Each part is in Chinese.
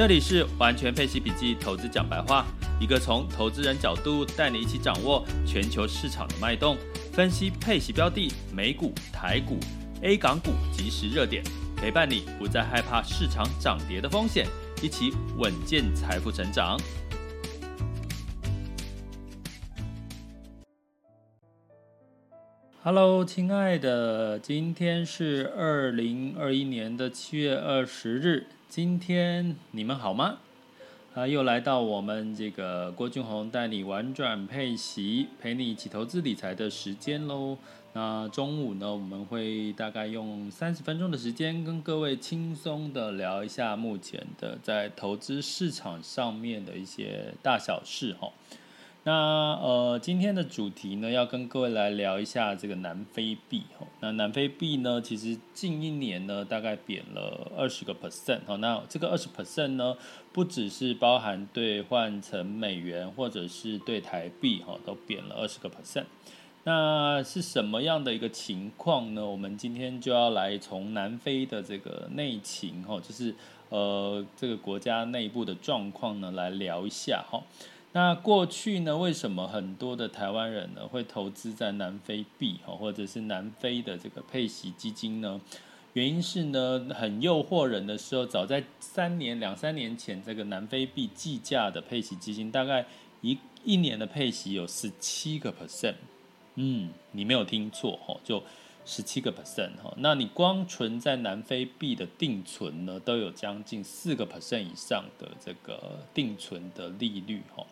这里是完全配息笔记投资讲白话，一个从投资人角度带你一起掌握全球市场的脉动，分析配息标的、美股、台股、A 港股即时热点，陪伴你不再害怕市场涨跌的风险，一起稳健财富成长。Hello，亲爱的，今天是二零二一年的七月二十日。今天你们好吗？啊，又来到我们这个郭俊宏带你玩转配息，陪你一起投资理财的时间喽。那中午呢，我们会大概用三十分钟的时间，跟各位轻松的聊一下目前的在投资市场上面的一些大小事哈。那呃，今天的主题呢，要跟各位来聊一下这个南非币哈。那南非币呢，其实近一年呢，大概贬了二十个 percent 哈。那这个二十 percent 呢，不只是包含兑换成美元，或者是对台币哈，都贬了二十个 percent。那是什么样的一个情况呢？我们今天就要来从南非的这个内情哈，就是呃这个国家内部的状况呢，来聊一下哈。那过去呢，为什么很多的台湾人呢会投资在南非币哈，或者是南非的这个配息基金呢？原因是呢，很诱惑人的时候，早在三年两三年前，这个南非币计价的配息基金，大概一一年的配息有十七个 percent，嗯，你没有听错哈，就。十七个 percent 哈，那你光存在南非币的定存呢，都有将近四个 percent 以上的这个定存的利率哈。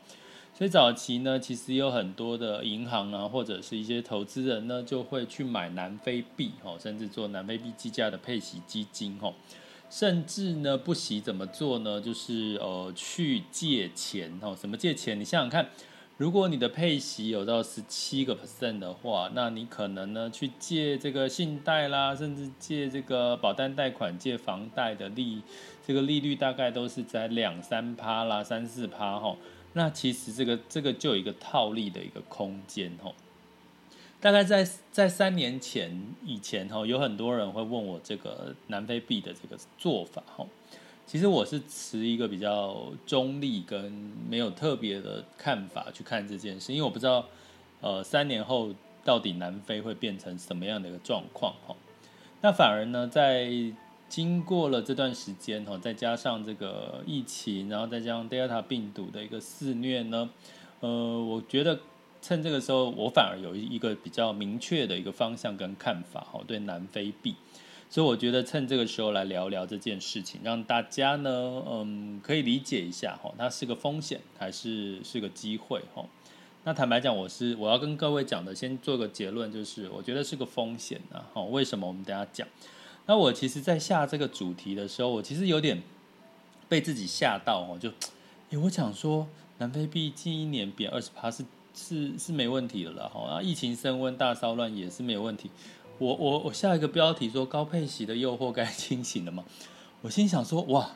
所以早期呢，其实有很多的银行啊，或者是一些投资人呢，就会去买南非币哈，甚至做南非币计价的配息基金哈，甚至呢不惜怎么做呢？就是呃去借钱哈，什么借钱？你想想看。如果你的配息有到十七个 percent 的话，那你可能呢去借这个信贷啦，甚至借这个保单贷款、借房贷的利，这个利率大概都是在两三趴啦、三四趴哈。那其实这个这个就有一个套利的一个空间哈。大概在在三年前以前哈，有很多人会问我这个南非币的这个做法哈。其实我是持一个比较中立跟没有特别的看法去看这件事，因为我不知道，呃，三年后到底南非会变成什么样的一个状况哈。那反而呢，在经过了这段时间哈，再加上这个疫情，然后再加上 Delta 病毒的一个肆虐呢，呃，我觉得趁这个时候，我反而有一个比较明确的一个方向跟看法哈，对南非币。所以我觉得趁这个时候来聊聊这件事情，让大家呢，嗯，可以理解一下哈，它是个风险还是是个机会哈。那坦白讲，我是我要跟各位讲的，先做个结论，就是我觉得是个风险啊。哈，为什么？我们等下讲。那我其实，在下这个主题的时候，我其实有点被自己吓到哦，就，诶，我想说南非币近一年贬二十趴是是是没问题的了哈，啊，疫情升温大骚乱也是没有问题。我我我下一个标题说高配息的诱惑该 清醒了吗？我心想说哇，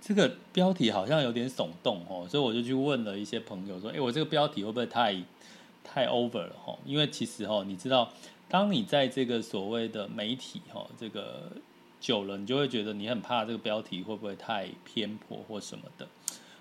这个标题好像有点耸动哦，所以我就去问了一些朋友说，哎，我这个标题会不会太太 over 了哈？因为其实哈，你知道，当你在这个所谓的媒体哈，这个久了，你就会觉得你很怕这个标题会不会太偏颇或什么的。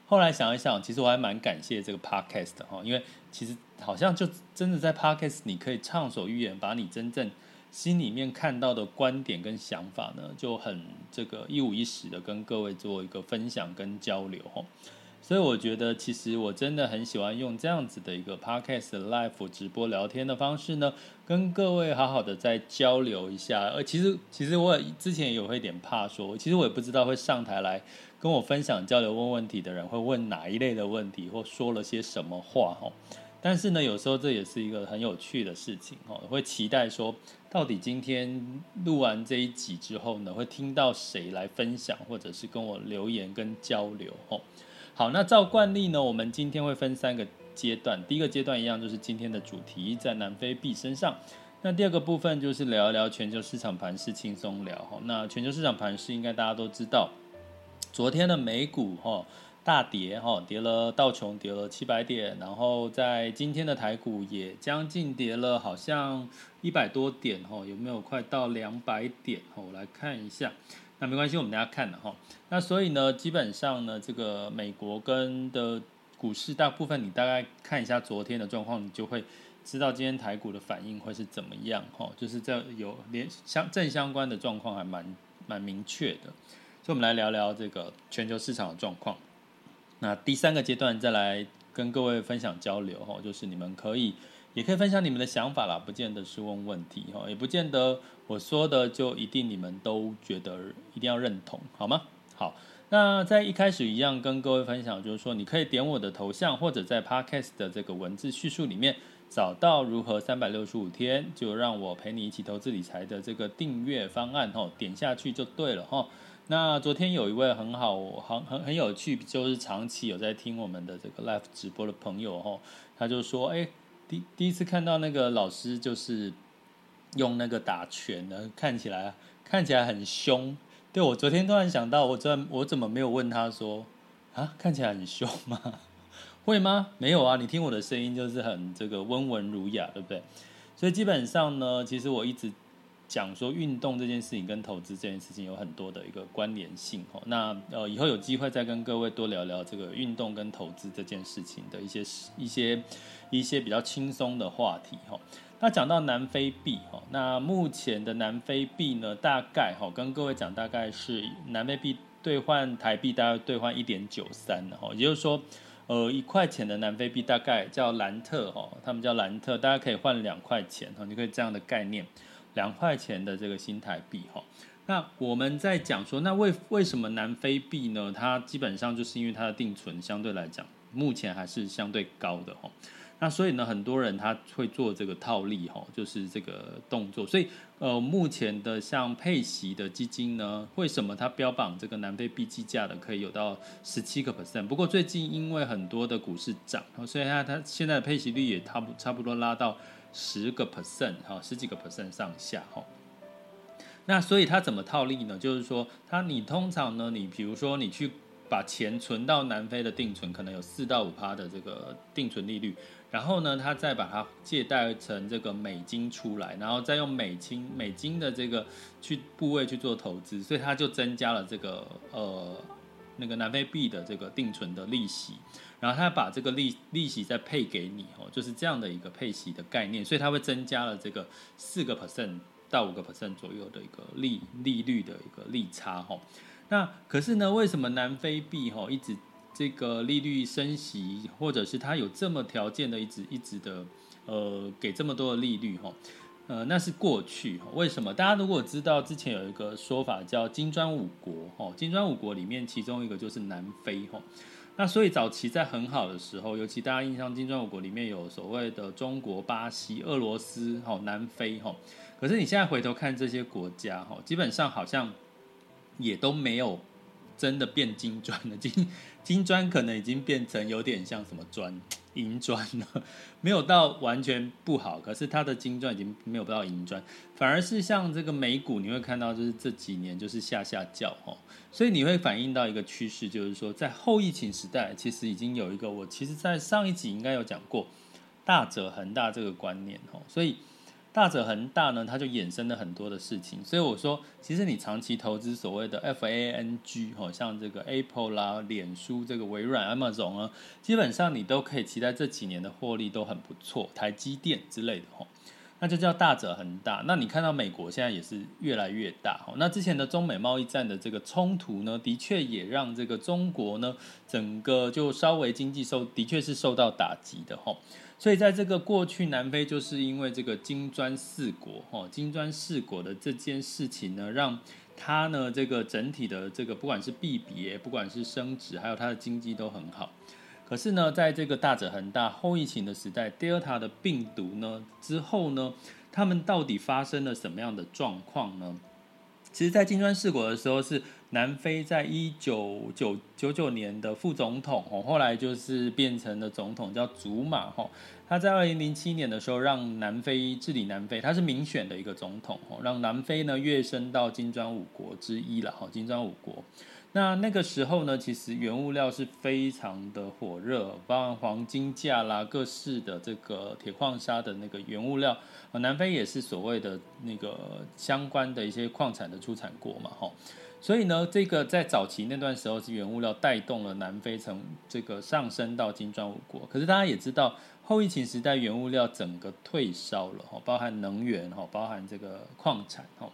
后来想一想，其实我还蛮感谢这个 podcast 哈，因为其实好像就真的在 podcast 你可以畅所欲言，把你真正心里面看到的观点跟想法呢，就很这个一五一十的跟各位做一个分享跟交流，所以我觉得其实我真的很喜欢用这样子的一个 podcast live 直播聊天的方式呢，跟各位好好的再交流一下。而其实其实我之前也有一点怕说，其实我也不知道会上台来跟我分享交流问问题的人会问哪一类的问题或说了些什么话吼。但是呢，有时候这也是一个很有趣的事情哦，会期待说，到底今天录完这一集之后呢，会听到谁来分享，或者是跟我留言跟交流哦。好，那照惯例呢，我们今天会分三个阶段，第一个阶段一样就是今天的主题在南非币身上。那第二个部分就是聊一聊全球市场盘势，轻松聊哈。那全球市场盘势应该大家都知道，昨天的美股哈大跌哈，跌了道琼跌了七百点，然后在今天的台股也将近跌了，好像一百多点哈，有没有快到两百点？我来看一下。那没关系，我们大家看了哈。那所以呢，基本上呢，这个美国跟的股市大部分，你大概看一下昨天的状况，你就会。知道今天台股的反应会是怎么样？哈，就是这有连相正相关的状况还蛮蛮明确的，所以我们来聊聊这个全球市场的状况。那第三个阶段再来跟各位分享交流，哈，就是你们可以也可以分享你们的想法啦，不见得是问问题，哈，也不见得我说的就一定你们都觉得一定要认同，好吗？好，那在一开始一样跟各位分享，就是说你可以点我的头像，或者在 Podcast 的这个文字叙述里面。找到如何三百六十五天就让我陪你一起投资理财的这个订阅方案吼，点下去就对了吼。那昨天有一位很好很很很有趣，就是长期有在听我们的这个 live 直播的朋友吼，他就说，哎，第第一次看到那个老师就是用那个打拳的，看起来看起来很凶。对，我昨天突然想到，我这我怎么没有问他说啊，看起来很凶吗？会吗？没有啊，你听我的声音就是很这个温文儒雅，对不对？所以基本上呢，其实我一直讲说运动这件事情跟投资这件事情有很多的一个关联性哦。那呃，以后有机会再跟各位多聊聊这个运动跟投资这件事情的一些一些一些比较轻松的话题哈。那讲到南非币哈，那目前的南非币呢，大概哈跟各位讲，大概是南非币兑换台币大概兑换一点九三的哈，也就是说。呃，一块钱的南非币大概叫兰特哈，他们叫兰特，大家可以换两块钱哈，你可以这样的概念，两块钱的这个新台币哈。那我们在讲说，那为为什么南非币呢？它基本上就是因为它的定存相对来讲，目前还是相对高的哈。那所以呢，很多人他会做这个套利哈，就是这个动作。所以呃，目前的像配息的基金呢，为什么它标榜这个南非币计价的可以有到十七个 percent？不过最近因为很多的股市涨，所以它它现在的配息率也差不差不多拉到十个 percent 哈，十几个 percent 上下哈。那所以它怎么套利呢？就是说，它你通常呢，你比如说你去把钱存到南非的定存，可能有四到五趴的这个定存利率。然后呢，他再把它借贷成这个美金出来，然后再用美金美金的这个去部位去做投资，所以他就增加了这个呃那个南非币的这个定存的利息，然后他把这个利利息再配给你哦，就是这样的一个配息的概念，所以它会增加了这个四个 percent 到五个 percent 左右的一个利利率的一个利差哈。那可是呢，为什么南非币哈一直这个利率升息，或者是它有这么条件的一直一直的，呃，给这么多的利率哈，呃，那是过去。为什么？大家如果知道之前有一个说法叫金砖五国哈，金砖五国里面其中一个就是南非哈。那所以早期在很好的时候，尤其大家印象金砖五国里面有所谓的中国、巴西、俄罗斯哈、南非哈。可是你现在回头看这些国家哈，基本上好像也都没有。真的变金砖了，金金砖可能已经变成有点像什么砖，银砖了，没有到完全不好，可是它的金砖已经没有到银砖，反而是像这个美股，你会看到就是这几年就是下下叫哦，所以你会反映到一个趋势，就是说在后疫情时代，其实已经有一个我其实在上一集应该有讲过大者恒大这个观念哦，所以。大者恒大呢，它就衍生了很多的事情，所以我说，其实你长期投资所谓的 FANG 哈，像这个 Apple 啦、脸书、这个微软、Amazon 啊，基本上你都可以期待这几年的获利都很不错，台积电之类的哈，那就叫大者恒大。那你看到美国现在也是越来越大哈，那之前的中美贸易战的这个冲突呢，的确也让这个中国呢，整个就稍微经济受，的确是受到打击的哈。所以在这个过去，南非就是因为这个金砖四国，哈，金砖四国的这件事情呢，让它呢这个整体的这个不管是币别，不管是升值，还有它的经济都很好。可是呢，在这个大者恒大后疫情的时代，Delta 的病毒呢之后呢，他们到底发生了什么样的状况呢？其实，在金砖四国的时候，是南非在一九九九九年的副总统哦，后来就是变成了总统，叫祖马哈。他在二零零七年的时候，让南非治理南非，他是民选的一个总统哦，让南非呢跃升到金砖五国之一了哈，金砖五国。那那个时候呢，其实原物料是非常的火热，包含黄金价啦，各式的这个铁矿砂的那个原物料，南非也是所谓的那个相关的一些矿产的出产国嘛，哈，所以呢，这个在早期那段时候是原物料带动了南非从这个上升到金砖五国，可是大家也知道，后疫情时代原物料整个退烧了，哈，包含能源，哈，包含这个矿产，哈。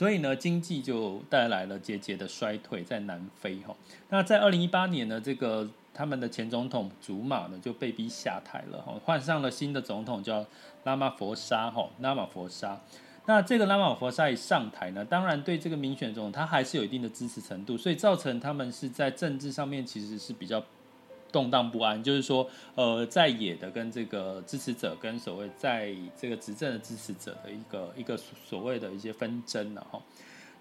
所以呢，经济就带来了节节的衰退，在南非哈。那在二零一八年呢，这个他们的前总统祖马呢就被逼下台了哈，换上了新的总统叫拉马佛沙哈，拉马佛沙。那这个拉马佛沙一上台呢，当然对这个民选总统他还是有一定的支持程度，所以造成他们是在政治上面其实是比较。动荡不安，就是说，呃，在野的跟这个支持者，跟所谓在这个执政的支持者的一个一个所谓的一些纷争了哈。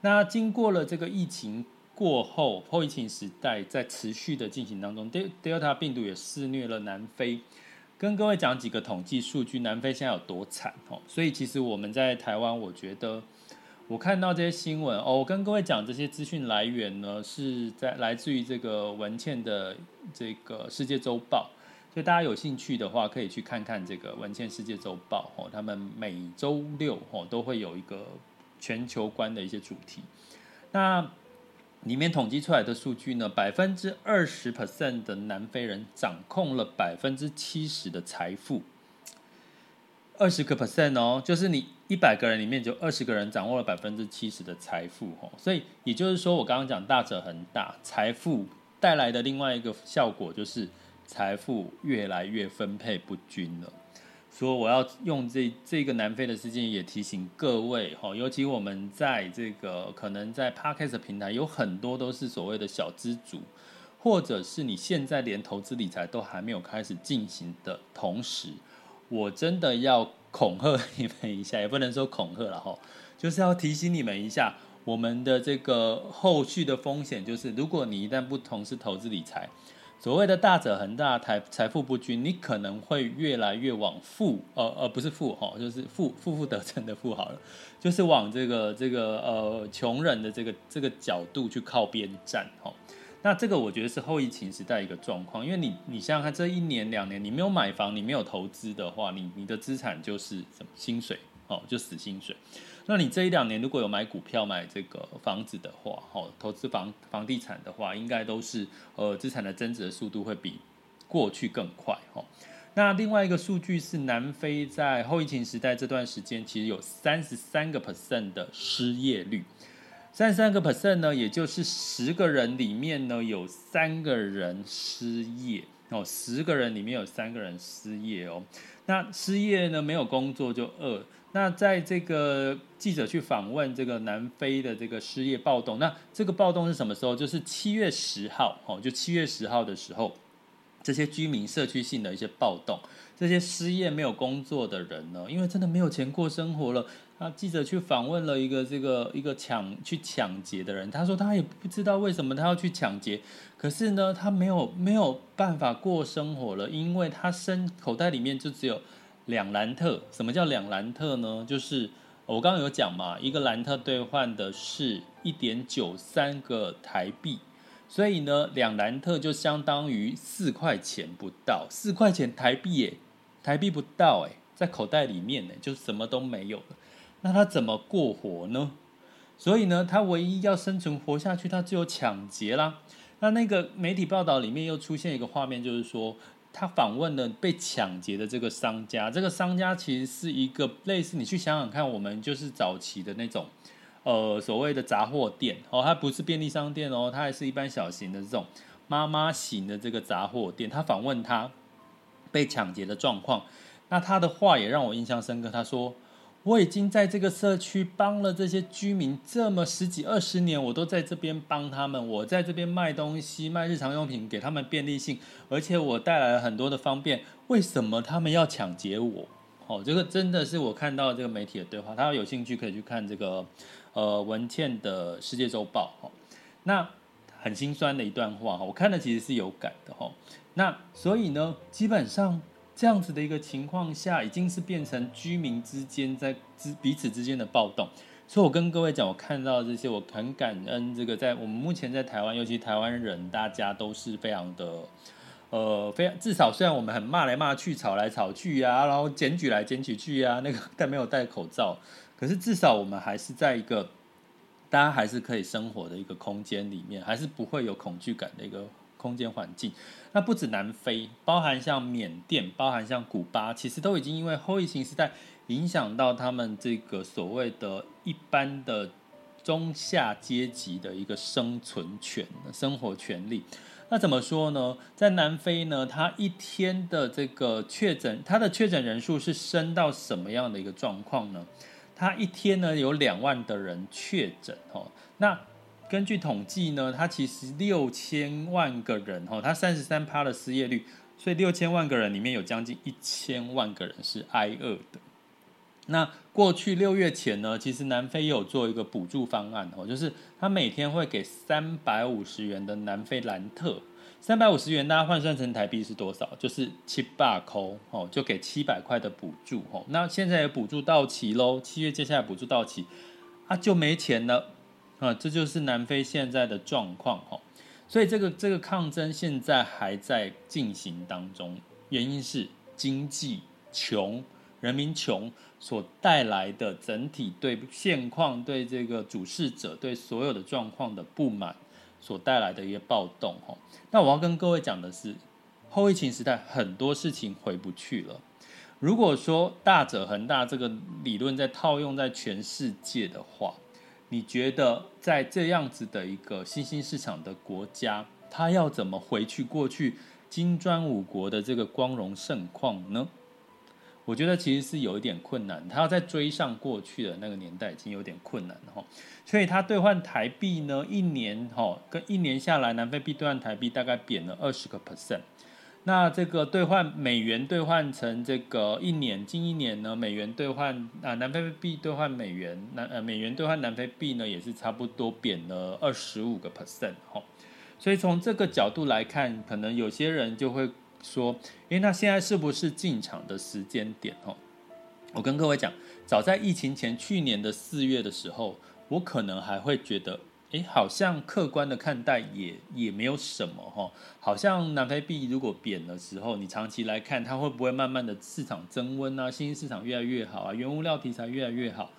那经过了这个疫情过后，后疫情时代在持续的进行当中，Delta 病毒也肆虐了南非。跟各位讲几个统计数据，南非现在有多惨哦。所以其实我们在台湾，我觉得。我看到这些新闻哦，我跟各位讲这些资讯来源呢，是在来自于这个文茜的这个世界周报，所以大家有兴趣的话，可以去看看这个文茜世界周报哦。他们每周六哦都会有一个全球观的一些主题，那里面统计出来的数据呢，百分之二十 percent 的南非人掌控了百分之七十的财富。二十个 percent 哦，就是你一百个人里面就二十个人掌握了百分之七十的财富哦，所以也就是说，我刚刚讲大者恒大，财富带来的另外一个效果就是财富越来越分配不均了。所以我要用这这个南非的事件也提醒各位哈，尤其我们在这个可能在 Podcast 平台有很多都是所谓的小资主，或者是你现在连投资理财都还没有开始进行的同时。我真的要恐吓你们一下，也不能说恐吓了哈，就是要提醒你们一下，我们的这个后续的风险就是，如果你一旦不从事投资理财，所谓的大者恒大，财财富不均，你可能会越来越往富，呃呃，不是富哈，就是负负负得正的富好了，就是往这个这个呃穷人的这个这个角度去靠边站哈。那这个我觉得是后疫情时代一个状况，因为你你想想看，这一年两年你没有买房，你没有投资的话，你你的资产就是什么薪水哦，就死薪水。那你这一两年如果有买股票、买这个房子的话，哦，投资房房地产的话，应该都是呃资产的增值的速度会比过去更快哦。那另外一个数据是，南非在后疫情时代这段时间，其实有三十三个 percent 的失业率。三十三个 percent 呢，也就是十个人里面呢有三个人失业哦，十个人里面有三个人失业哦。那失业呢，没有工作就饿。那在这个记者去访问这个南非的这个失业暴动，那这个暴动是什么时候？就是七月十号哦，就七月十号的时候，这些居民社区性的一些暴动，这些失业没有工作的人呢，因为真的没有钱过生活了。那记者去访问了一个这个一个抢去抢劫的人，他说他也不知道为什么他要去抢劫，可是呢，他没有没有办法过生活了，因为他身口袋里面就只有两兰特。什么叫两兰特呢？就是我刚刚有讲嘛，一个兰特兑换的是一点九三个台币，所以呢，两兰特就相当于四块钱不到，四块钱台币耶，台币不到哎，在口袋里面呢，就什么都没有了。那他怎么过活呢？所以呢，他唯一要生存活下去，他只有抢劫啦。那那个媒体报道里面又出现一个画面，就是说他访问了被抢劫的这个商家。这个商家其实是一个类似，你去想想看，我们就是早期的那种，呃，所谓的杂货店哦，它不是便利商店哦，它还是一般小型的这种妈妈型的这个杂货店。他访问他被抢劫的状况，那他的话也让我印象深刻。他说。我已经在这个社区帮了这些居民这么十几二十年，我都在这边帮他们，我在这边卖东西、卖日常用品给他们便利性，而且我带来了很多的方便，为什么他们要抢劫我？哦，这个真的是我看到这个媒体的对话，他有兴趣可以去看这个呃文茜的世界周报哦，那很心酸的一段话，我看了其实是有感的哈。那所以呢，基本上。这样子的一个情况下，已经是变成居民之间在之彼此之间的暴动。所以我跟各位讲，我看到这些，我很感恩。这个在我们目前在台湾，尤其台湾人，大家都是非常的，呃，非常至少虽然我们很骂来骂去、吵来吵去啊，然后检举来检举去啊，那个但没有戴口罩，可是至少我们还是在一个大家还是可以生活的一个空间里面，还是不会有恐惧感的一个空间环境。那不止南非，包含像缅甸，包含像古巴，其实都已经因为后疫情时代影响到他们这个所谓的一般的中下阶级的一个生存权、生活权利。那怎么说呢？在南非呢，它一天的这个确诊，它的确诊人数是升到什么样的一个状况呢？它一天呢有两万的人确诊哦，那。根据统计呢，它其实六千万个人哈，它三十三趴的失业率，所以六千万个人里面有将近一千万个人是挨饿的。那过去六月前呢，其实南非有做一个补助方案哦，就是他每天会给三百五十元的南非兰特，三百五十元大家换算成台币是多少？就是七百扣哦，就给七百块的补助哦。那现在也补助到期喽，七月接下来补助到期啊，就没钱了。啊，这就是南非现在的状况哈，所以这个这个抗争现在还在进行当中，原因是经济穷，人民穷所带来的整体对现况、对这个主事者、对所有的状况的不满所带来的一个暴动哈。那我要跟各位讲的是，后疫情时代很多事情回不去了。如果说大者恒大这个理论在套用在全世界的话，你觉得在这样子的一个新兴市场的国家，他要怎么回去过去金砖五国的这个光荣盛况呢？我觉得其实是有一点困难，他要再追上过去的那个年代已经有点困难了哈。所以他兑换台币呢，一年哈跟一年下来，南非币兑换台币大概贬了二十个 percent。那这个兑换美元兑换成这个一年近一年呢，美元兑换啊南非币兑换美元，南呃美元兑换南非币呢也是差不多贬了二十五个 percent 哈，所以从这个角度来看，可能有些人就会说，诶，那现在是不是进场的时间点？哈，我跟各位讲，早在疫情前去年的四月的时候，我可能还会觉得。诶，好像客观的看待也也没有什么哈，好像南非币如果贬的时候，你长期来看，它会不会慢慢的市场增温啊？新兴市场越来越好啊，原物料题材越来越好。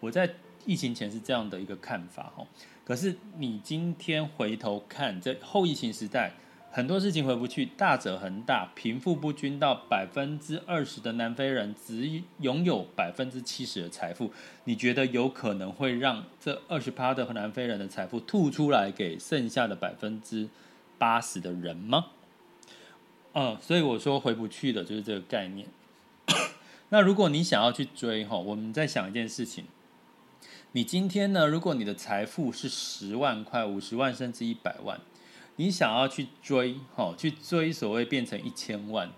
我在疫情前是这样的一个看法哈，可是你今天回头看，在后疫情时代。很多事情回不去，大者恒大，贫富不均到百分之二十的南非人只拥有百分之七十的财富，你觉得有可能会让这二十趴的南非人的财富吐出来给剩下的百分之八十的人吗？嗯，所以我说回不去的就是这个概念。那如果你想要去追哈，我们在想一件事情，你今天呢，如果你的财富是十万块、五十万甚至一百万。你想要去追，哈，去追所谓变成一千万，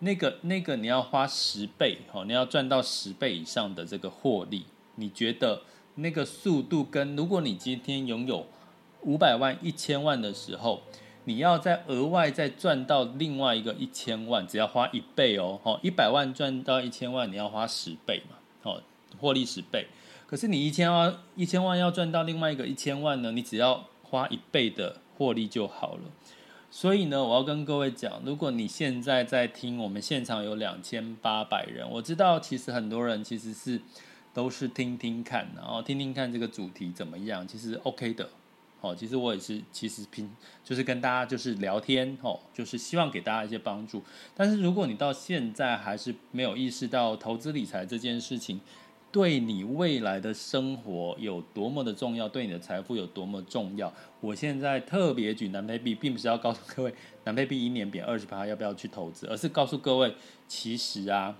那个那个你要花十倍，哈，你要赚到十倍以上的这个获利，你觉得那个速度跟如果你今天拥有五百万、一千万的时候，你要再额外再赚到另外一个一千万，只要花一倍哦，哈，一百万赚到一千万，你要花十倍嘛，哦，获利十倍。可是你一千万一千万要赚到另外一个一千万呢，你只要花一倍的。获利就好了，所以呢，我要跟各位讲，如果你现在在听，我们现场有两千八百人，我知道其实很多人其实是都是听听看，然后听听看这个主题怎么样，其实 OK 的，哦，其实我也是，其实拼就是跟大家就是聊天，哦，就是希望给大家一些帮助。但是如果你到现在还是没有意识到投资理财这件事情，对你未来的生活有多么的重要，对你的财富有多么重要？我现在特别举南非币，并不是要告诉各位南非币一年贬二十趴要不要去投资，而是告诉各位，其实啊，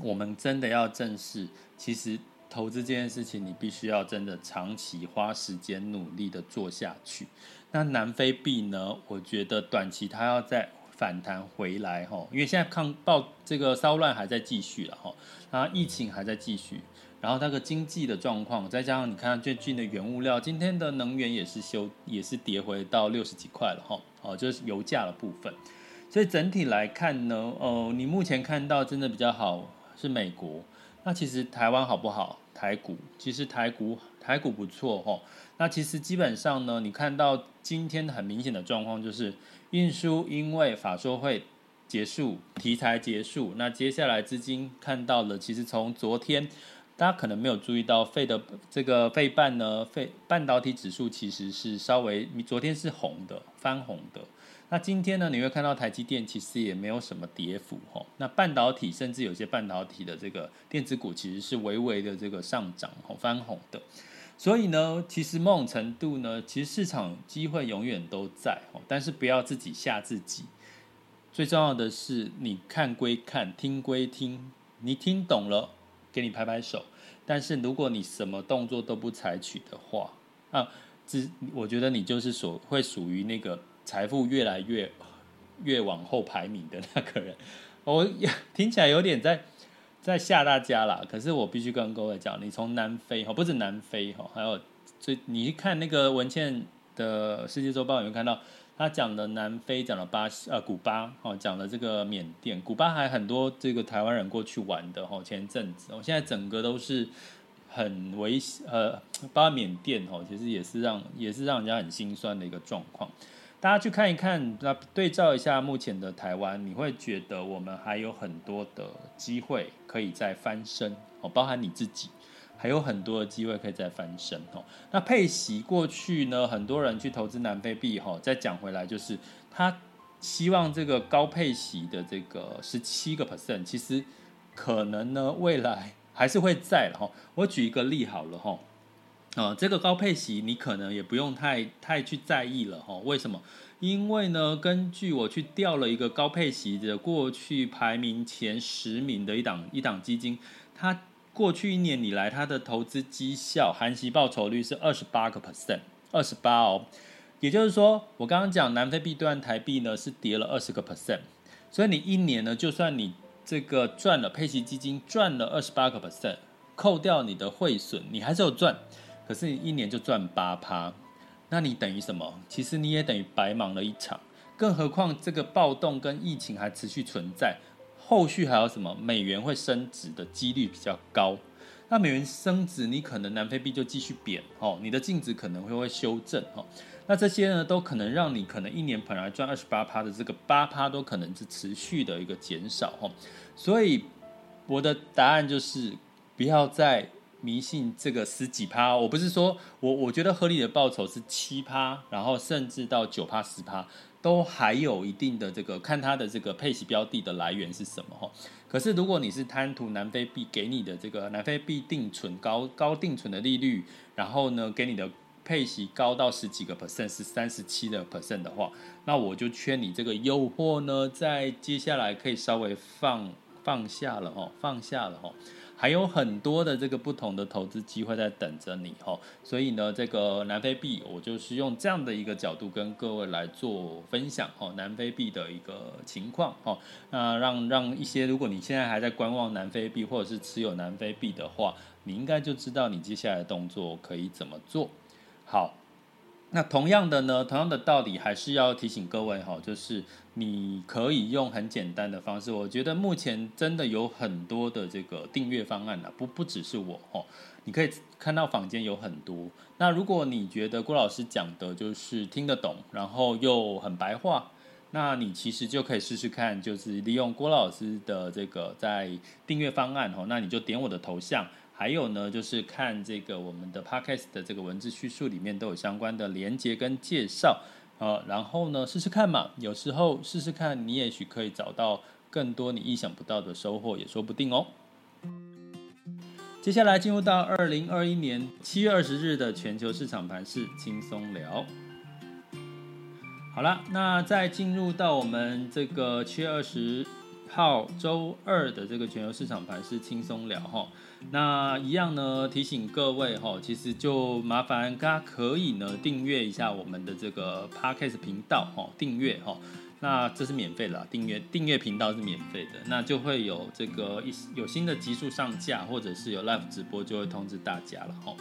我们真的要正视，其实投资这件事情，你必须要真的长期花时间努力的做下去。那南非币呢？我觉得短期它要在反弹回来哈，因为现在抗暴这个骚乱还在继续了哈，然后疫情还在继续，然后那个经济的状况，再加上你看最近的原物料，今天的能源也是修也是跌回到六十几块了哈，哦，就是油价的部分。所以整体来看呢，哦，你目前看到真的比较好是美国，那其实台湾好不好？台股其实台股台股不错哈，那其实基本上呢，你看到今天很明显的状况就是运输，因为法说会结束，题材结束，那接下来资金看到了，其实从昨天大家可能没有注意到费的这个费半呢，费半导体指数其实是稍微昨天是红的，翻红的。那今天呢，你会看到台积电其实也没有什么跌幅哈。那半导体甚至有些半导体的这个电子股其实是微微的这个上涨，翻红的。所以呢，其实某种程度呢，其实市场机会永远都在，但是不要自己吓自己。最重要的是，你看归看，听归听，你听懂了，给你拍拍手。但是如果你什么动作都不采取的话，啊，只我觉得你就是所会属于那个。财富越来越越往后排名的那个人，我听起来有点在在吓大家啦。可是我必须跟各位讲，你从南非哈，不是南非哈，还有最你一看那个文茜的世界周报，有没有看到他讲的南非，讲了巴西呃古巴哦，讲了这个缅甸，古巴还很多这个台湾人过去玩的哦。前阵子，我现在整个都是很危险呃，包括缅甸哦，其实也是让也是让人家很心酸的一个状况。大家去看一看，那对照一下目前的台湾，你会觉得我们还有很多的机会可以再翻身哦，包含你自己，还有很多的机会可以再翻身哦。那配息过去呢，很多人去投资南非币哈，再讲回来就是他希望这个高配息的这个十七个 percent，其实可能呢未来还是会在了哈。我举一个例好了哈。哦，这个高配息你可能也不用太太去在意了哈、哦。为什么？因为呢，根据我去调了一个高配息的过去排名前十名的一档一档基金，它过去一年以来它的投资绩效含息报酬率是二十八个 percent，二十八哦。也就是说，我刚刚讲南非币兑换台币呢是跌了二十个 percent，所以你一年呢，就算你这个赚了配息基金赚了二十八个 percent，扣掉你的汇损，你还是有赚。可是你一年就赚八趴，那你等于什么？其实你也等于白忙了一场。更何况这个暴动跟疫情还持续存在，后续还有什么？美元会升值的几率比较高。那美元升值，你可能南非币就继续贬哦，你的净值可能会会修正哦。那这些呢，都可能让你可能一年本来赚二十八趴的这个八趴，都可能是持续的一个减少哦。所以我的答案就是不要再。迷信这个十几趴，我不是说我我觉得合理的报酬是七趴，然后甚至到九趴十趴，都还有一定的这个看它的这个配息标的的来源是什么哈。可是如果你是贪图南非币给你的这个南非币定存高高定存的利率，然后呢给你的配息高到十几个 percent 是三十七的 percent 的话，那我就劝你这个诱惑呢，在接下来可以稍微放放下了哈，放下了哈。还有很多的这个不同的投资机会在等着你哈，所以呢，这个南非币我就是用这样的一个角度跟各位来做分享哦，南非币的一个情况哦，那让让一些如果你现在还在观望南非币或者是持有南非币的话，你应该就知道你接下来的动作可以怎么做，好。那同样的呢，同样的道理还是要提醒各位哈，就是你可以用很简单的方式。我觉得目前真的有很多的这个订阅方案啊，不不只是我哈，你可以看到坊间有很多。那如果你觉得郭老师讲的就是听得懂，然后又很白话，那你其实就可以试试看，就是利用郭老师的这个在订阅方案哈，那你就点我的头像。还有呢，就是看这个我们的 podcast 的这个文字叙述里面都有相关的连接跟介绍，呃，然后呢试试看嘛，有时候试试看，你也许可以找到更多你意想不到的收获，也说不定哦。接下来进入到二零二一年七月二十日的全球市场盘势轻松聊。好了，那在进入到我们这个七月二十号周二的这个全球市场盘是轻松聊哈。那一样呢，提醒各位哈，其实就麻烦大家可以呢订阅一下我们的这个 Podcast 频道哈，订阅哈。那这是免费的，订阅订阅频道是免费的，那就会有这个一有新的集数上架，或者是有 live 直播，就会通知大家了哈。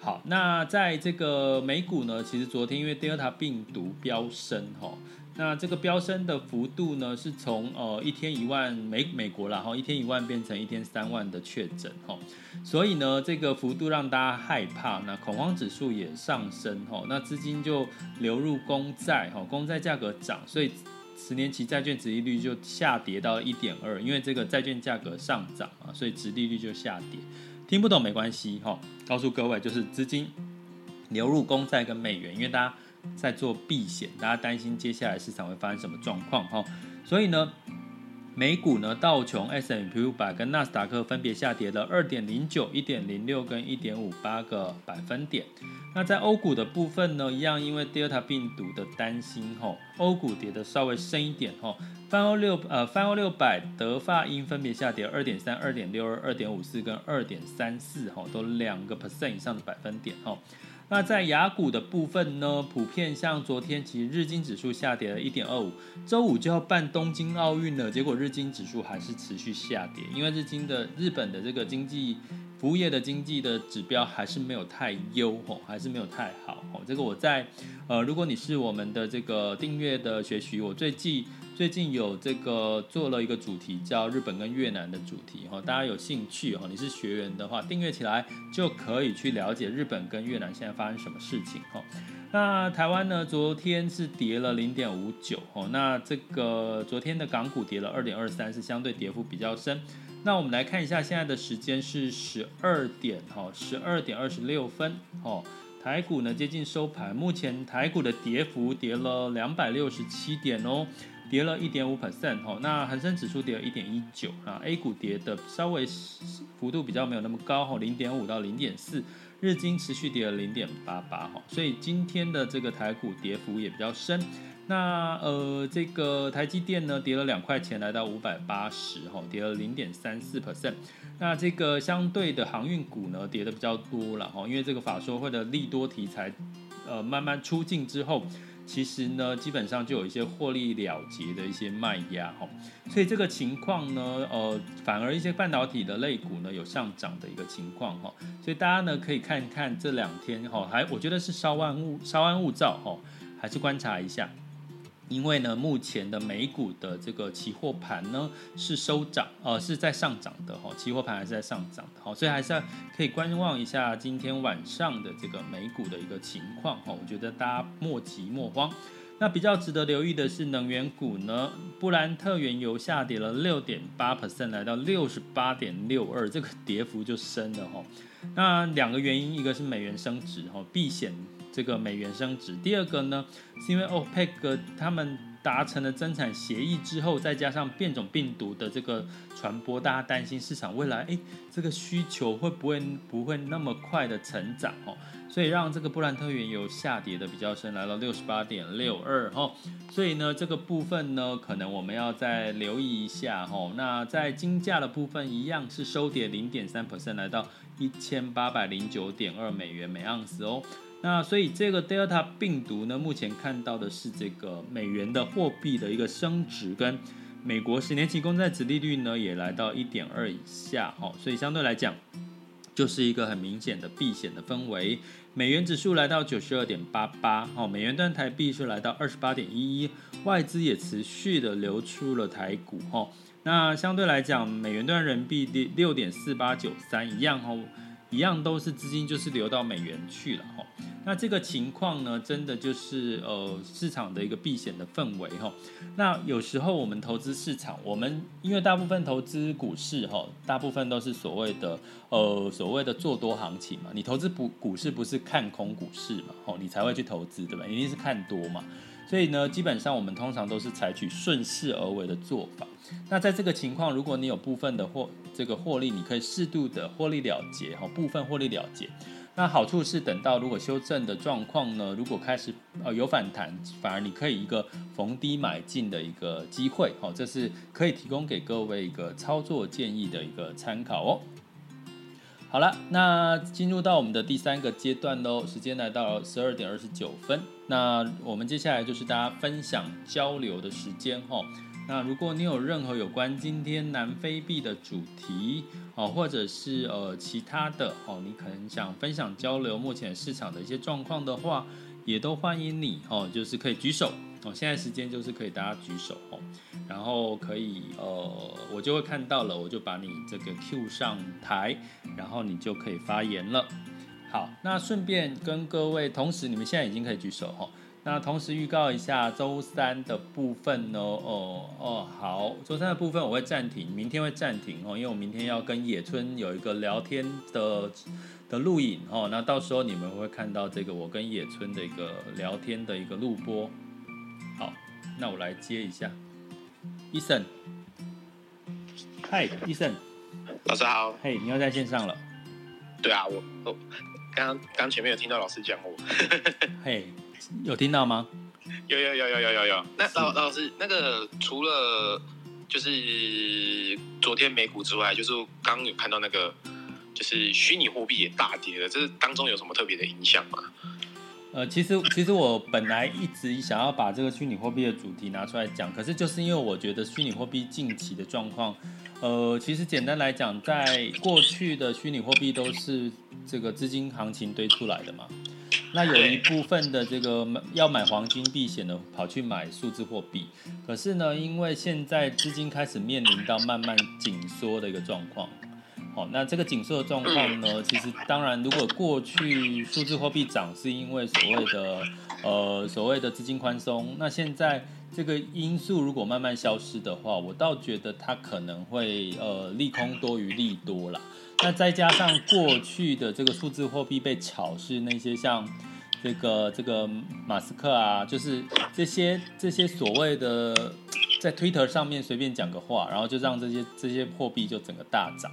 好，那在这个美股呢，其实昨天因为 Delta 病毒飙升哈，那这个飙升的幅度呢，是从呃一天一万美美国然后一天一万变成一天三万的确诊哈，所以呢这个幅度让大家害怕，那恐慌指数也上升哈，那资金就流入公债哈，公债价格涨，所以。十年期债券殖利率就下跌到一点二，因为这个债券价格上涨啊，所以殖利率就下跌。听不懂没关系哈，告诉各位就是资金流入公债跟美元，因为大家在做避险，大家担心接下来市场会发生什么状况哈，所以呢。美股呢，道琼、S&P 500跟纳斯达克分别下跌了二点零九、一点零六跟一点五八个百分点。那在欧股的部分呢，一样因为 Delta 病毒的担心，吼，欧股跌得稍微深一点，吼，泛欧六呃泛欧六百德法英分别下跌二点三、二点六二、二点五四跟二点三四，吼，都两个 percent 以上的百分点，吼。那在雅股的部分呢，普遍像昨天，其实日经指数下跌了一点二五，周五就要办东京奥运了，结果日经指数还是持续下跌，因为日经的日本的这个经济服务业的经济的指标还是没有太优吼，还是没有太好吼。这个我在呃，如果你是我们的这个订阅的学习，我最近。最近有这个做了一个主题，叫日本跟越南的主题哈，大家有兴趣哈，你是学员的话，订阅起来就可以去了解日本跟越南现在发生什么事情哈。那台湾呢，昨天是跌了零点五九哈，那这个昨天的港股跌了二点二三，是相对跌幅比较深。那我们来看一下现在的时间是十二点哈，十二点二十六分哈，台股呢接近收盘，目前台股的跌幅跌了两百六十七点哦。跌了一点五 percent 哦，那恒生指数跌了一点一九啊，A 股跌的稍微幅度比较没有那么高哈，零点五到零点四，日经持续跌了零点八八哈，所以今天的这个台股跌幅也比较深。那呃，这个台积电呢跌了两块钱，来到五百八十哈，跌了零点三四 percent。那这个相对的航运股呢跌的比较多了哈，因为这个法说会的利多题材呃慢慢出尽之后。其实呢，基本上就有一些获利了结的一些卖压哈，所以这个情况呢，呃，反而一些半导体的类股呢有上涨的一个情况哈，所以大家呢可以看看这两天哈，还我觉得是稍安勿稍安勿躁哈，还是观察一下。因为呢，目前的美股的这个期货盘呢是收涨，呃，是在上涨的哈，期货盘还是在上涨的哈，所以还是要可以观望一下今天晚上的这个美股的一个情况哈。我觉得大家莫急莫慌。那比较值得留意的是能源股呢，布兰特原油下跌了六点八 percent，来到六十八点六二，这个跌幅就深了哈。那两个原因，一个是美元升值哈，避险。这个美元升值，第二个呢，是因为 OPEC 他们达成了增产协议之后，再加上变种病毒的这个传播，大家担心市场未来，哎，这个需求会不会不会那么快的成长哦，所以让这个布兰特原油下跌的比较深，来到六十八点六二哦，所以呢，这个部分呢，可能我们要再留意一下哦。那在金价的部分，一样是收跌零点三 percent，来到一千八百零九点二美元每盎司哦。那所以这个 Delta 病毒呢，目前看到的是这个美元的货币的一个升值，跟美国十年期公债殖利率呢也来到一点二以下，哦，所以相对来讲，就是一个很明显的避险的氛围。美元指数来到九十二点八八，哦，美元兑台币是来到二十八点一一，外资也持续的流出了台股，哦，那相对来讲，美元兑人民币六点四八九三一样，哦，一样都是资金就是流到美元去了，哦。那这个情况呢，真的就是呃市场的一个避险的氛围哈。那有时候我们投资市场，我们因为大部分投资股市哈，大部分都是所谓的呃所谓的做多行情嘛。你投资股股市不是看空股市嘛？哦，你才会去投资对吧？一定是看多嘛。所以呢，基本上我们通常都是采取顺势而为的做法。那在这个情况，如果你有部分的获这个获利，你可以适度的获利了结哈，部分获利了结。那好处是等到如果修正的状况呢，如果开始呃有反弹，反而你可以一个逢低买进的一个机会，哦，这是可以提供给各位一个操作建议的一个参考哦。好了，那进入到我们的第三个阶段喽，时间来到十二点二十九分，那我们接下来就是大家分享交流的时间哈。那如果你有任何有关今天南非币的主题哦，或者是呃其他的哦，你可能想分享交流目前市场的一些状况的话，也都欢迎你哦，就是可以举手哦。现在时间就是可以大家举手哦，然后可以呃，我就会看到了，我就把你这个 Q 上台，然后你就可以发言了。好，那顺便跟各位，同时你们现在已经可以举手哈。那同时预告一下周三的部分呢？哦哦，好，周三的部分我会暂停，明天会暂停哦，因为我明天要跟野村有一个聊天的的录影哦。那到时候你们会看到这个我跟野村的一个聊天的一个录播。好，那我来接一下，Eason，嗨，Eason，老师好，嘿，你要在线上了？对啊，我我刚刚前面有听到老师讲我，嘿。有听到吗？有有有有有有有。那老老师，那个除了就是昨天美股之外，就是刚刚有看到那个，就是虚拟货币也大跌了，这是当中有什么特别的影响吗？呃，其实其实我本来一直想要把这个虚拟货币的主题拿出来讲，可是就是因为我觉得虚拟货币近期的状况，呃，其实简单来讲，在过去的虚拟货币都是这个资金行情堆出来的嘛。那有一部分的这个要买黄金避险的，跑去买数字货币。可是呢，因为现在资金开始面临到慢慢紧缩的一个状况，好，那这个紧缩的状况呢，其实当然，如果过去数字货币涨是因为所谓的呃所谓的资金宽松，那现在这个因素如果慢慢消失的话，我倒觉得它可能会呃利空多于利多了。那再加上过去的这个数字货币被炒，是那些像这个这个马斯克啊，就是这些这些所谓的在 Twitter 上面随便讲个话，然后就让这些这些货币就整个大涨。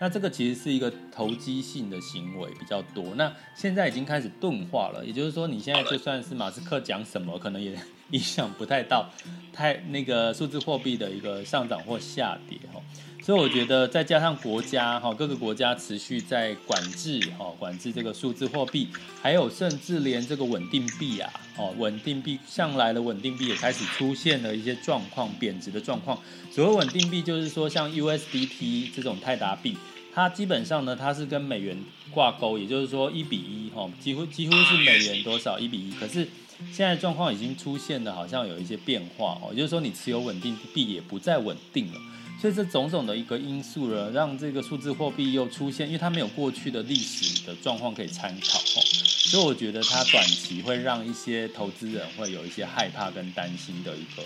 那这个其实是一个投机性的行为比较多。那现在已经开始钝化了，也就是说，你现在就算是马斯克讲什么，可能也 影响不太到太那个数字货币的一个上涨或下跌哈。所以我觉得再加上国家哈各个国家持续在管制哈管制这个数字货币，还有甚至连这个稳定币啊哦稳定币向来的稳定币也开始出现了一些状况贬值的状况。所谓稳定币就是说像 USDT 这种泰达币，它基本上呢它是跟美元挂钩，也就是说一比一哈几乎几乎是美元多少一比一。可是现在状况已经出现了好像有一些变化哦，也就是说你持有稳定币也不再稳定了。所以这种种的一个因素呢，让这个数字货币又出现，因为它没有过去的历史的状况可以参考，所以我觉得它短期会让一些投资人会有一些害怕跟担心的一个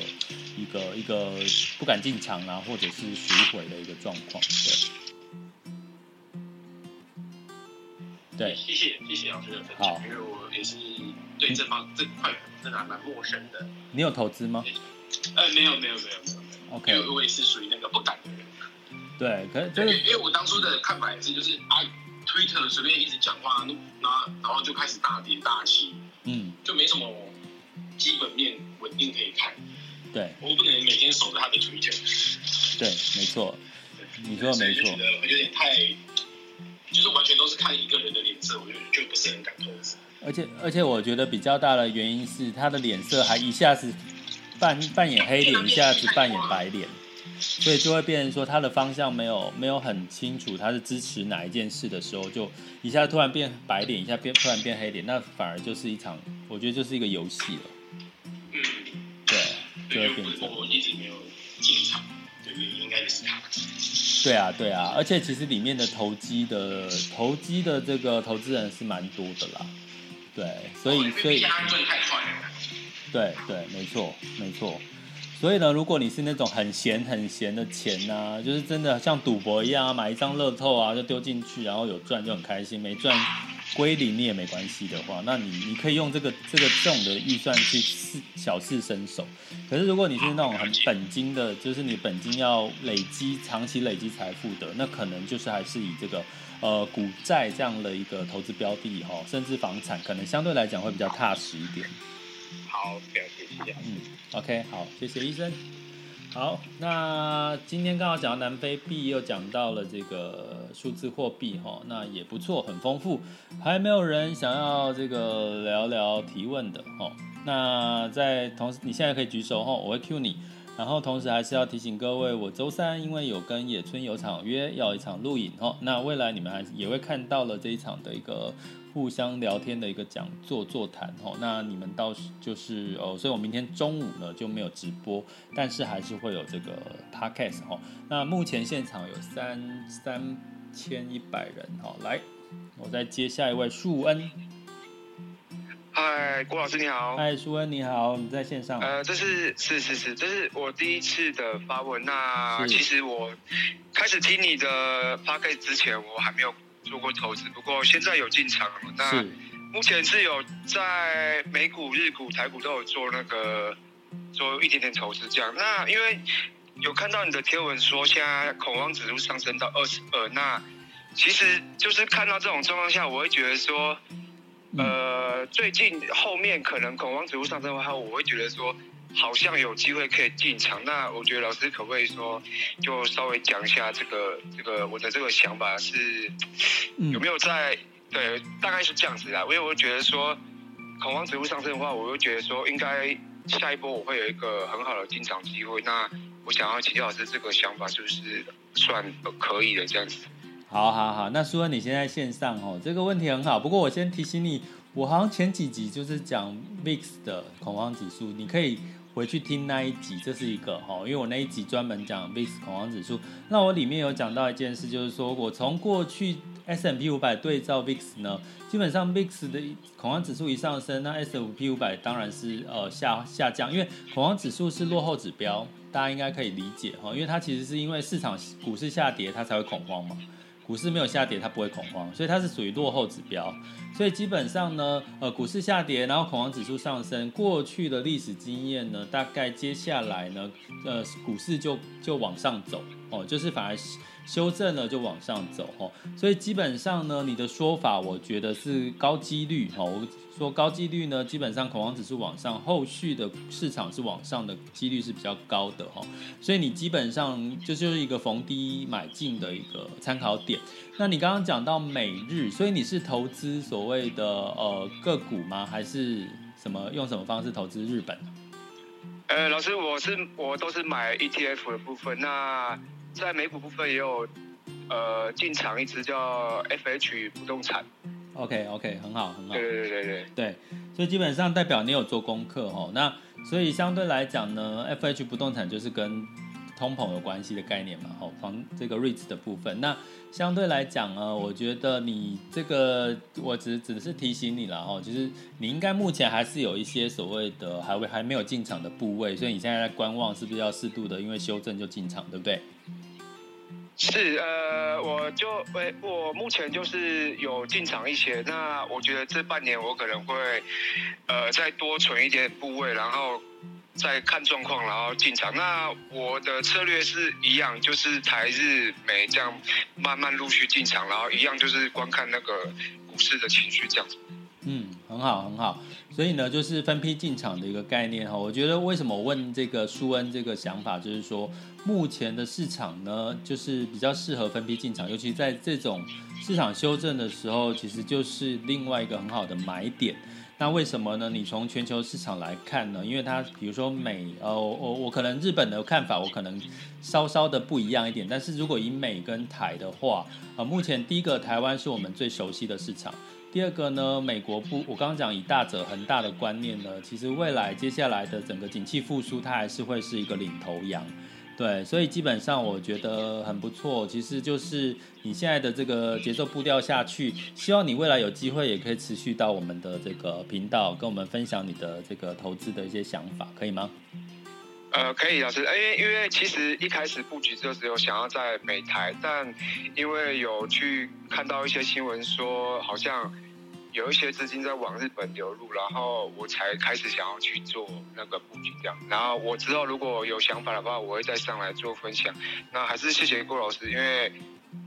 一个一个不敢进场啊，或者是赎回的一个状况。对，对，谢谢谢谢老师的分享，因为我也是对这方这块真的还蛮陌生的。你有投资吗？呃，没有没有没有没有。OK，因为我也是属于那个不敢的人。对，可是这个，因为我当初的看法也是，就是啊，Twitter 随便一直讲话，那然后就开始大跌大起，嗯，就没什么基本面稳定可以看。对，我不能每天守着他的 Twitter。对，没错，你说的没错。我觉得有点太，就是完全都是看一个人的脸色，我就就不是很敢投资。而且而且，我觉得比较大的原因是他的脸色还一下子。扮扮演黑脸，一下子扮演白脸，所以就会变成说他的方向没有没有很清楚，他是支持哪一件事的时候，就一下突然变白脸，一下变突然变黑脸，那反而就是一场，我觉得就是一个游戏了。嗯，对，就会变成。我一直没有进场，对，应该是他。对啊，对啊，而且其实里面的投机的投机的这个投资人是蛮多的啦。对，所以所以。对对，没错没错，所以呢，如果你是那种很闲很闲的钱呐、啊，就是真的像赌博一样啊，买一张乐透啊就丢进去，然后有赚就很开心，没赚归零你也没关系的话，那你你可以用这个这个这种的预算去试小试身手。可是如果你是那种很本金的，就是你本金要累积长期累积财富的，那可能就是还是以这个呃股债这样的一个投资标的哈，甚至房产，可能相对来讲会比较踏实一点。好，了解，谢谢。嗯，OK，好，谢谢医生。好，那今天刚好讲到南非币，又讲到了这个数字货币哈，那也不错，很丰富。还没有人想要这个聊聊提问的哈？那在同时，你现在可以举手哈，我会 cue 你。然后同时还是要提醒各位，我周三因为有跟野村有场约，要一场录影哈。那未来你们还也会看到了这一场的一个。互相聊天的一个讲座座谈哦，那你们到是就是哦，所以我明天中午呢就没有直播，但是还是会有这个 podcast 哦。那目前现场有三三千一百人哦，来，我再接下一位树恩。嗨，郭老师你好。嗨，树恩你好，你在线上。呃，这是是是是，这是我第一次的发文。那其实我开始听你的 podcast 之前，我还没有。做过投资，不过现在有进场了。那目前是有在美股、日股、台股都有做那个做一点点投资这样。那因为有看到你的贴文说，现在恐慌指数上升到二十二，那其实就是看到这种状况下，我会觉得说，呃，最近后面可能恐慌指数上升的话，我会觉得说。好像有机会可以进场，那我觉得老师可不可以说，就稍微讲一下这个这个我的这个想法是有没有在对，大概是这样子啦。因为我觉得说恐慌指数上升的话，我会觉得说应该下一波我会有一个很好的进场机会。那我想要请教老师这个想法是不是算可以的这样子？好好好，那苏恩你现在线上哦，这个问题很好。不过我先提醒你，我好像前几集就是讲 VIX 的恐慌指数，你可以。回去听那一集，这是一个哈，因为我那一集专门讲 VIX 恐慌指数。那我里面有讲到一件事，就是说我从过去 S M P 五百对照 VIX 呢，基本上 VIX 的恐慌指数一上升，那 S M P 五百当然是呃下下降，因为恐慌指数是落后指标，大家应该可以理解哈，因为它其实是因为市场股市下跌，它才会恐慌嘛。股市没有下跌，它不会恐慌，所以它是属于落后指标。所以基本上呢，呃，股市下跌，然后恐慌指数上升，过去的历史经验呢，大概接下来呢，呃，股市就就往上走哦，就是反而修正了就往上走哦。所以基本上呢，你的说法，我觉得是高几率哦。说高几率呢，基本上恐慌指数往上，后续的市场是往上的几率是比较高的哈，所以你基本上就是一个逢低买进的一个参考点。那你刚刚讲到美日，所以你是投资所谓的呃个股吗？还是什么用什么方式投资日本？呃，老师，我是我都是买 ETF 的部分，那在美股部分也有呃进场一支叫 FH 不动产。OK OK，很好很好。对对对对对，所以基本上代表你有做功课哦。那所以相对来讲呢，FH 不动产就是跟通膨有关系的概念嘛，哦，房这个 REITs 的部分。那相对来讲呢，我觉得你这个我只只是提醒你了哦，就是你应该目前还是有一些所谓的还未还没有进场的部位，所以你现在在观望，是不是要适度的因为修正就进场，对不对？是呃，我就我我目前就是有进场一些，那我觉得这半年我可能会呃再多存一点部位，然后再看状况，然后进场。那我的策略是一样，就是台日美这样慢慢陆续进场，然后一样就是观看那个股市的情绪这样子。嗯，很好很好，所以呢，就是分批进场的一个概念哈。我觉得为什么问这个舒恩这个想法，就是说目前的市场呢，就是比较适合分批进场，尤其在这种市场修正的时候，其实就是另外一个很好的买点。那为什么呢？你从全球市场来看呢？因为它比如说美，呃，我我可能日本的看法我可能稍稍的不一样一点，但是如果以美跟台的话，呃，目前第一个台湾是我们最熟悉的市场。第二个呢，美国不，我刚刚讲以大者恒大的观念呢，其实未来接下来的整个景气复苏，它还是会是一个领头羊，对，所以基本上我觉得很不错。其实就是你现在的这个节奏步调下去，希望你未来有机会也可以持续到我们的这个频道，跟我们分享你的这个投资的一些想法，可以吗？呃，可以，老师，因为因为其实一开始布局就只有想要在美台，但因为有去看到一些新闻说，好像。有一些资金在往日本流入，然后我才开始想要去做那个布局这样。然后我知道如果有想法的话，我会再上来做分享。那还是谢谢郭老师，因为。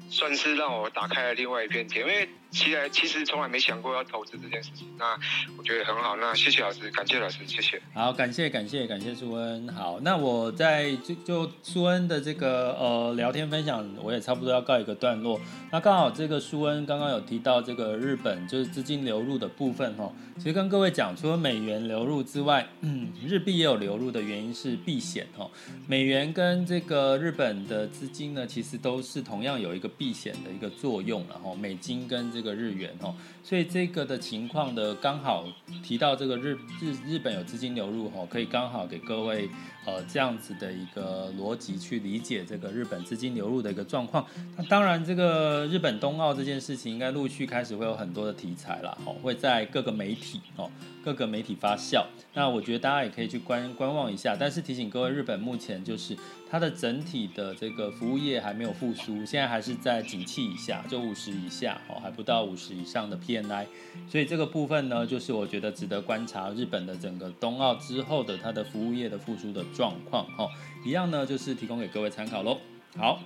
算是让我打开了另外一片天，因为其实其实从来没想过要投资这件事情。那我觉得很好，那谢谢老师，感谢老师，谢谢。好，感谢感谢感谢苏恩。好，那我在就就苏恩的这个呃聊天分享，我也差不多要告一个段落。那刚好这个苏恩刚刚有提到这个日本就是资金流入的部分哈，其实跟各位讲，除了美元流入之外，嗯，日币也有流入的原因是避险哈。美元跟这个日本的资金呢，其实都是同样有一个。避险的一个作用，然后美金跟这个日元哦，所以这个的情况的刚好提到这个日日日本有资金流入哦，可以刚好给各位呃这样子的一个逻辑去理解这个日本资金流入的一个状况。那当然，这个日本冬奥这件事情应该陆续开始会有很多的题材了哦，会在各个媒体哦各个媒体发酵。那我觉得大家也可以去观观望一下，但是提醒各位，日本目前就是。它的整体的这个服务业还没有复苏，现在还是在景气以下，就五十以下哦，还不到五十以上的 P N I 所以这个部分呢，就是我觉得值得观察日本的整个冬奥之后的它的服务业的复苏的状况哦，一样呢，就是提供给各位参考喽。好，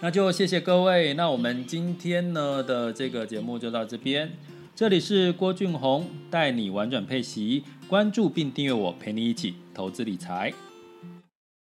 那就谢谢各位，那我们今天呢的这个节目就到这边，这里是郭俊宏带你玩转配息，关注并订阅我，陪你一起投资理财。